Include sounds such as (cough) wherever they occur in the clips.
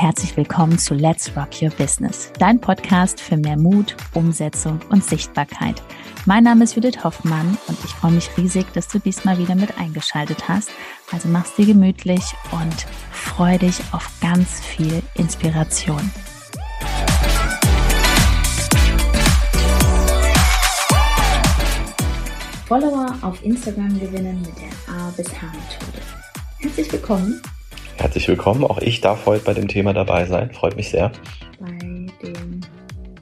herzlich willkommen zu Let's Rock Your Business, dein Podcast für mehr Mut, Umsetzung und Sichtbarkeit. Mein Name ist Judith Hoffmann und ich freue mich riesig, dass du diesmal wieder mit eingeschaltet hast. Also mach's dir gemütlich und freu dich auf ganz viel Inspiration. Follower auf Instagram gewinnen mit der A bis H Methode. Herzlich willkommen Herzlich willkommen. Auch ich darf heute bei dem Thema dabei sein. Freut mich sehr. Bei dem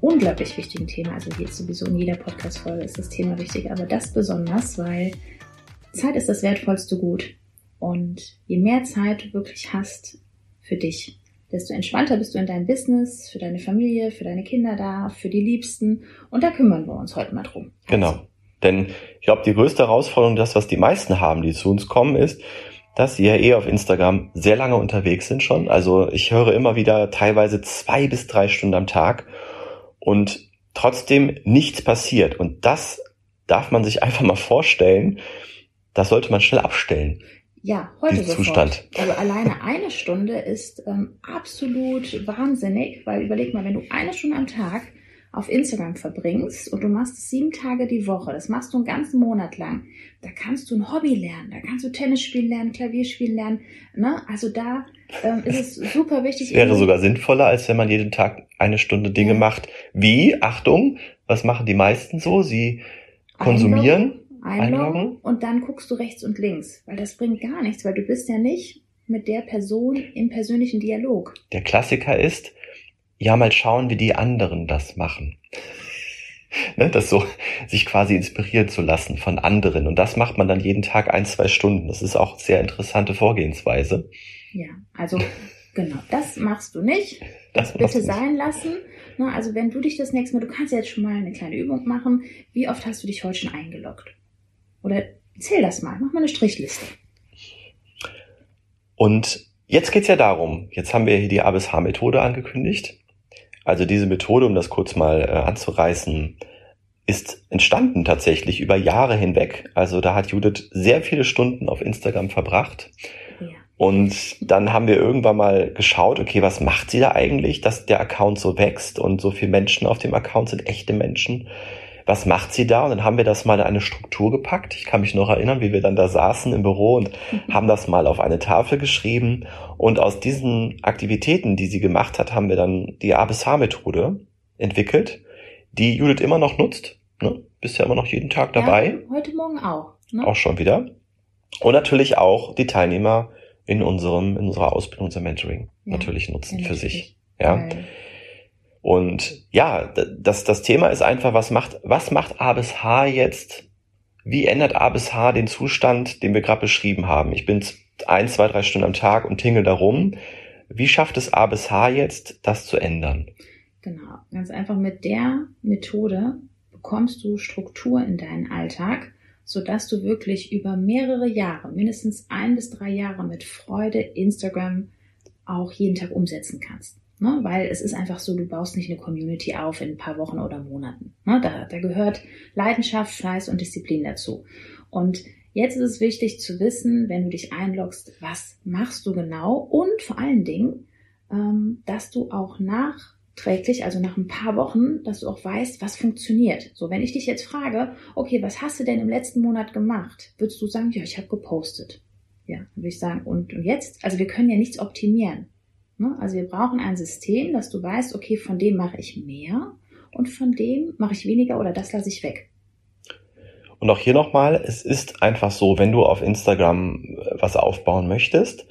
unglaublich wichtigen Thema, also jetzt sowieso in jeder Podcast-Folge ist das Thema wichtig, aber das besonders, weil Zeit ist das wertvollste Gut. Und je mehr Zeit du wirklich hast für dich, desto entspannter bist du in deinem Business, für deine Familie, für deine Kinder da, für die Liebsten. Und da kümmern wir uns heute mal drum. Genau. Denn ich glaube, die größte Herausforderung, das, was die meisten haben, die zu uns kommen, ist, dass sie ja eh auf Instagram sehr lange unterwegs sind schon. Also ich höre immer wieder teilweise zwei bis drei Stunden am Tag und trotzdem nichts passiert. Und das darf man sich (laughs) einfach mal vorstellen. Das sollte man schnell abstellen. Ja, heute sofort. Zustand. Also alleine eine Stunde ist ähm, absolut wahnsinnig, weil überleg mal, wenn du eine Stunde am Tag auf Instagram verbringst und du machst es sieben Tage die Woche, das machst du einen ganzen Monat lang, da kannst du ein Hobby lernen, da kannst du Tennis spielen lernen, Klavier spielen lernen. Ne? Also da ähm, ist es super wichtig. wäre sogar sinnvoller, als wenn man jeden Tag eine Stunde Dinge ja. macht. Wie, Achtung, was machen die meisten so? Sie konsumieren, einloggen, einloggen und dann guckst du rechts und links, weil das bringt gar nichts, weil du bist ja nicht mit der Person im persönlichen Dialog. Der Klassiker ist, ja mal schauen, wie die anderen das machen. ne, das so, sich quasi inspirieren zu lassen von anderen. Und das macht man dann jeden Tag ein, zwei Stunden. Das ist auch sehr interessante Vorgehensweise. Ja, also genau, das machst du nicht. (laughs) Das bitte sein lassen. Ne, also wenn du dich das nächste Mal, du kannst jetzt schon mal eine kleine Übung machen. Wie oft hast du dich heute schon eingeloggt? Oder zähl das mal, mach mal eine Strichliste. Und jetzt geht's ja darum, jetzt haben wir hier die A bis H-Methode angekündigt. Also diese Methode, um das kurz mal äh, anzureißen, ist entstanden tatsächlich über Jahre hinweg. Also da hat Judith sehr viele Stunden auf Instagram verbracht. Ja. Und dann haben wir irgendwann mal geschaut, okay, was macht sie da eigentlich, dass der Account so wächst und so viele Menschen auf dem Account sind echte Menschen was macht sie da? Und dann haben wir das mal in eine Struktur gepackt. Ich kann mich noch erinnern, wie wir dann da saßen im Büro und mhm. haben das mal auf eine Tafel geschrieben. Und aus diesen Aktivitäten, die sie gemacht hat, haben wir dann die A bis H-Methode entwickelt, die Judith immer noch nutzt. Ne? Bist ja immer noch jeden Tag dabei. Ja, heute Morgen auch. Ne? Auch schon wieder. Und natürlich auch die Teilnehmer in unserem, in unserer Ausbildung, unser Mentoring ja, natürlich nutzen für sich. Ja. Weil und ja, das, das Thema ist einfach, was macht, was macht A bis H jetzt? Wie ändert A bis H den Zustand, den wir gerade beschrieben haben? Ich bin ein, zwei, drei Stunden am Tag und tingel darum. Wie schafft es A bis H jetzt, das zu ändern? Genau, ganz einfach mit der Methode bekommst du Struktur in deinen Alltag, sodass du wirklich über mehrere Jahre, mindestens ein bis drei Jahre mit Freude Instagram auch jeden Tag umsetzen kannst. Ne? Weil es ist einfach so, du baust nicht eine Community auf in ein paar Wochen oder Monaten. Ne? Da, da gehört Leidenschaft, Fleiß und Disziplin dazu. Und jetzt ist es wichtig zu wissen, wenn du dich einloggst, was machst du genau und vor allen Dingen, ähm, dass du auch nachträglich, also nach ein paar Wochen, dass du auch weißt, was funktioniert. So, wenn ich dich jetzt frage, okay, was hast du denn im letzten Monat gemacht? Würdest du sagen, ja, ich habe gepostet. Ja, würde ich sagen, und, und jetzt? Also wir können ja nichts optimieren. Ne? Also wir brauchen ein System, dass du weißt, okay, von dem mache ich mehr und von dem mache ich weniger oder das lasse ich weg. Und auch hier nochmal, es ist einfach so, wenn du auf Instagram äh, was aufbauen möchtest,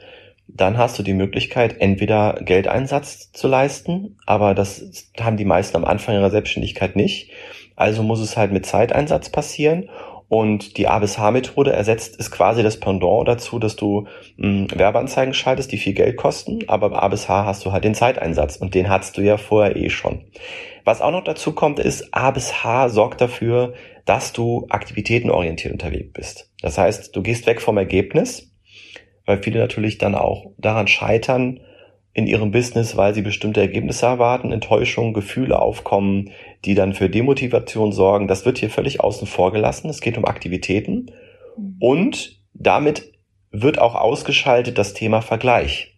dann hast du die Möglichkeit, entweder Geldeinsatz zu leisten, aber das haben die meisten am Anfang ihrer Selbstständigkeit nicht. Also muss es halt mit Zeiteinsatz passieren und die A bis H-Methode ersetzt, ist quasi das Pendant dazu, dass du mh, hm, Werbeanzeigen schaltest, die viel Geld kosten, aber bei A bis H hast du halt den Zeiteinsatz und den hattest du ja vorher eh schon. Was auch noch dazu kommt, ist, A bis H sorgt dafür, dass du aktivitätenorientiert unterwegs bist. Das heißt, du gehst weg vom Ergebnis, weil viele natürlich dann auch daran scheitern, in ihrem Business, weil sie bestimmte Ergebnisse erwarten, Enttäuschungen, Gefühle aufkommen, die dann für Demotivation sorgen. Das wird hier völlig außen vor gelassen. Es geht um Aktivitäten und damit wird auch ausgeschaltet das Thema Vergleich.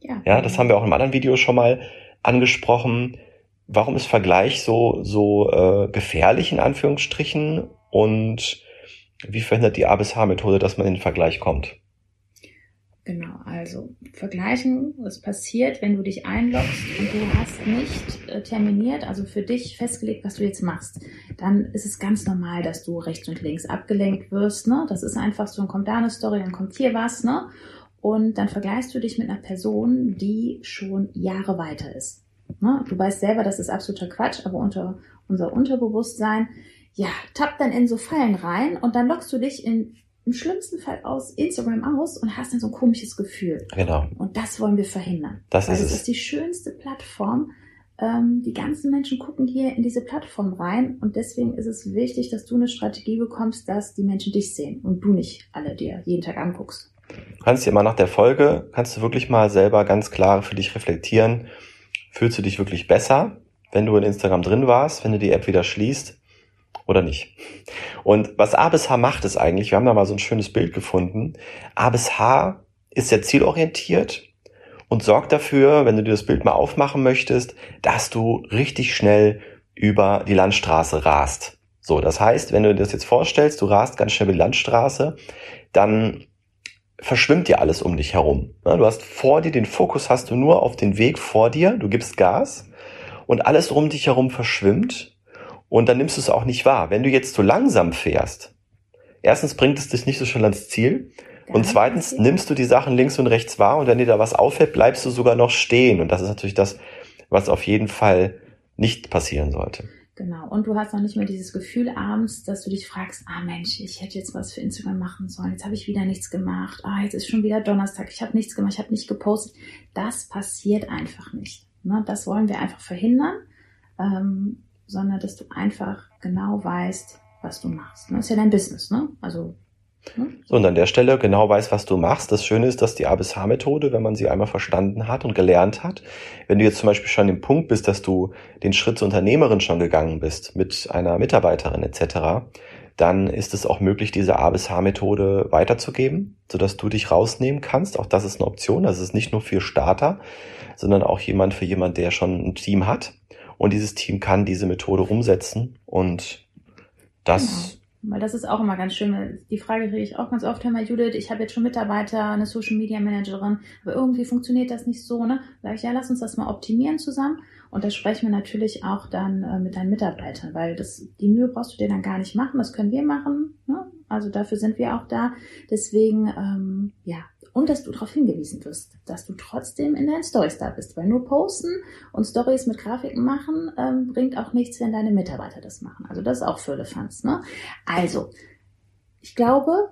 Ja, ja das haben wir auch im anderen Video schon mal angesprochen. Warum ist Vergleich so, so äh, gefährlich in Anführungsstrichen und wie verhindert die A bis H-Methode, dass man in den Vergleich kommt? Also vergleichen, was passiert, wenn du dich einloggst und du hast nicht äh, terminiert, also für dich festgelegt, was du jetzt machst. Dann ist es ganz normal, dass du rechts und links abgelenkt wirst. Ne? Das ist einfach so, dann kommt da eine Story, dann kommt hier was. Ne? Und dann vergleichst du dich mit einer Person, die schon Jahre weiter ist. Ne? Du weißt selber, das ist absoluter Quatsch, aber unter unser Unterbewusstsein, ja, tappt dann in so Fallen rein und dann lockst du dich in im schlimmsten Fall aus Instagram aus und hast dann so ein komisches Gefühl. Genau. Und das wollen wir verhindern. Das ist es es. ist die schönste Plattform. Ähm, die ganzen Menschen gucken hier in diese Plattform rein und deswegen ist es wichtig, dass du eine Strategie bekommst, dass die Menschen dich sehen und du nicht alle dir jeden Tag anguckst. Du kannst dir mal nach der Folge, kannst du wirklich mal selber ganz klar für dich reflektieren, fühlst du dich wirklich besser, wenn du in Instagram drin warst, wenn du die App wieder schließt oder nicht. Und was A bis H macht es eigentlich, wir haben da mal so ein schönes Bild gefunden. A bis H ist sehr zielorientiert und sorgt dafür, wenn du dir das Bild mal aufmachen möchtest, dass du richtig schnell über die Landstraße rast. So, das heißt, wenn du dir das jetzt vorstellst, du rast ganz schnell über die Landstraße, dann verschwimmt dir alles um dich herum. Du hast vor dir, den Fokus hast du nur auf den Weg vor dir, du gibst Gas und alles um dich herum verschwimmt und dann nimmst du es auch nicht wahr. Wenn du jetzt zu langsam fährst, erstens bringt es dich nicht so schnell ans Ziel und zweitens nimmst du die Sachen links und rechts wahr und wenn dir da was auffällt, bleibst du sogar noch stehen und das ist natürlich das, was auf jeden Fall nicht passieren sollte. Genau. Und du hast noch nicht mehr dieses Gefühl abends, dass du dich fragst, ah Mensch, ich hätte jetzt was für Instagram machen sollen. Jetzt habe ich wieder nichts gemacht. Ah, jetzt ist schon wieder Donnerstag. Ich habe nichts gemacht. Ich habe nicht gepostet. Das passiert einfach nicht. Ne? Das wollen wir einfach verhindern. Ähm, sondern dass du einfach genau weißt, was du machst. Das ist ja dein Business, ne? Also ne? so, und an der Stelle genau weiß, was du machst. Das Schöne ist, dass die A bis H-Methode, wenn man sie einmal verstanden hat und gelernt hat, wenn du jetzt zum Beispiel schon im Punkt bist, dass du den Schritt zur Unternehmerin schon gegangen bist mit einer Mitarbeiterin etc., dann ist es auch möglich, diese A bis H-Methode weiterzugeben, sodass du dich rausnehmen kannst. Auch das ist eine Option. Das ist nicht nur für Starter, sondern auch jemand für jemand, der schon ein Team hat und dieses Team kann diese Methode umsetzen und das. Genau. Weil das ist auch immer ganz schön. Die Frage kriege ich auch ganz oft, hör mal, Judith, ich habe jetzt schon Mitarbeiter, eine Social Media Managerin, aber irgendwie funktioniert das nicht so, ne? Sag ich, ja, lass uns das mal optimieren zusammen. Und da sprechen wir natürlich auch dann äh, mit deinen Mitarbeitern, weil das, die Mühe brauchst du dir dann gar nicht machen, das können wir machen. Ne? Also dafür sind wir auch da. Deswegen, ähm, ja, und dass du darauf hingewiesen wirst, dass du trotzdem in deinen Stories da bist. Weil nur posten und Stories mit Grafiken machen ähm, bringt auch nichts, wenn deine Mitarbeiter das machen. Also das ist auch für Fans. Ne? Also, ich glaube.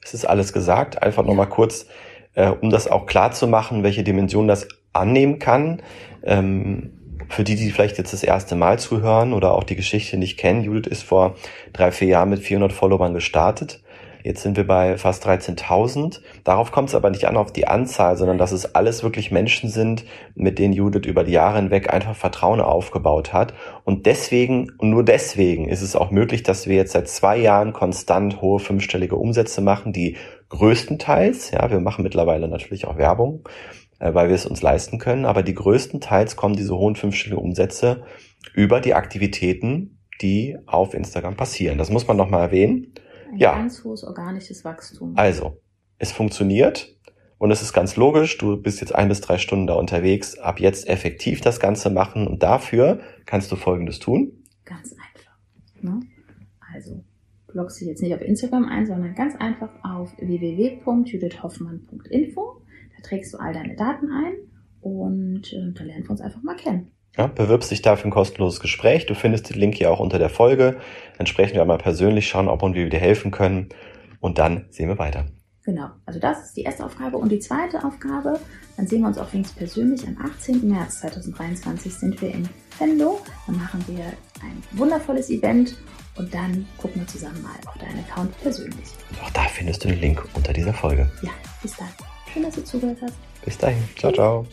Es ist alles gesagt. Einfach nochmal kurz, äh, um das auch klar zu machen, welche Dimension das annehmen kann. Ähm, für die, die vielleicht jetzt das erste Mal zuhören oder auch die Geschichte nicht kennen, Judith ist vor drei, vier Jahren mit 400 Followern gestartet Jetzt sind wir bei fast 13.000. Darauf kommt es aber nicht an auf die Anzahl, sondern dass es alles wirklich Menschen sind, mit denen Judith über die Jahre hinweg einfach Vertrauen aufgebaut hat. Und deswegen, und nur deswegen ist es auch möglich, dass wir jetzt seit zwei Jahren konstant hohe fünfstellige Umsätze machen, die größtenteils, ja, wir machen mittlerweile natürlich auch Werbung, äh, weil wir es uns leisten können, aber die größtenteils kommen diese hohen fünfstelligen Umsätze über die Aktivitäten, die auf Instagram passieren. Das muss man nochmal erwähnen. Ein ja. ganz hohes organisches Wachstum. Also, es funktioniert und es ist ganz logisch, du bist jetzt ein bis drei Stunden da unterwegs, ab jetzt effektiv das Ganze machen und dafür kannst du Folgendes tun. Ganz einfach. Ne? Also, loggst dich jetzt nicht auf Instagram ein, sondern ganz einfach auf www.judithhoffmann.info. Da trägst du all deine Daten ein und äh, da lernen wir uns einfach mal kennen. Ja, bewirbst dich dafür ein kostenloses Gespräch. Du findest den Link hier auch unter der Folge. Dann sprechen wir einmal persönlich, schauen, ob und wie wir dir helfen können. Und dann sehen wir weiter. Genau, also das ist die erste Aufgabe. Und die zweite Aufgabe, dann sehen wir uns auch links persönlich. Am 18. März 2023 sind wir in Venlo. Dann machen wir ein wundervolles Event und dann gucken wir zusammen mal auf deinen Account persönlich. Und auch da findest du den Link unter dieser Folge. Ja, bis dann. Schön, dass du zugehört hast. Bis dahin. Ciao, ciao.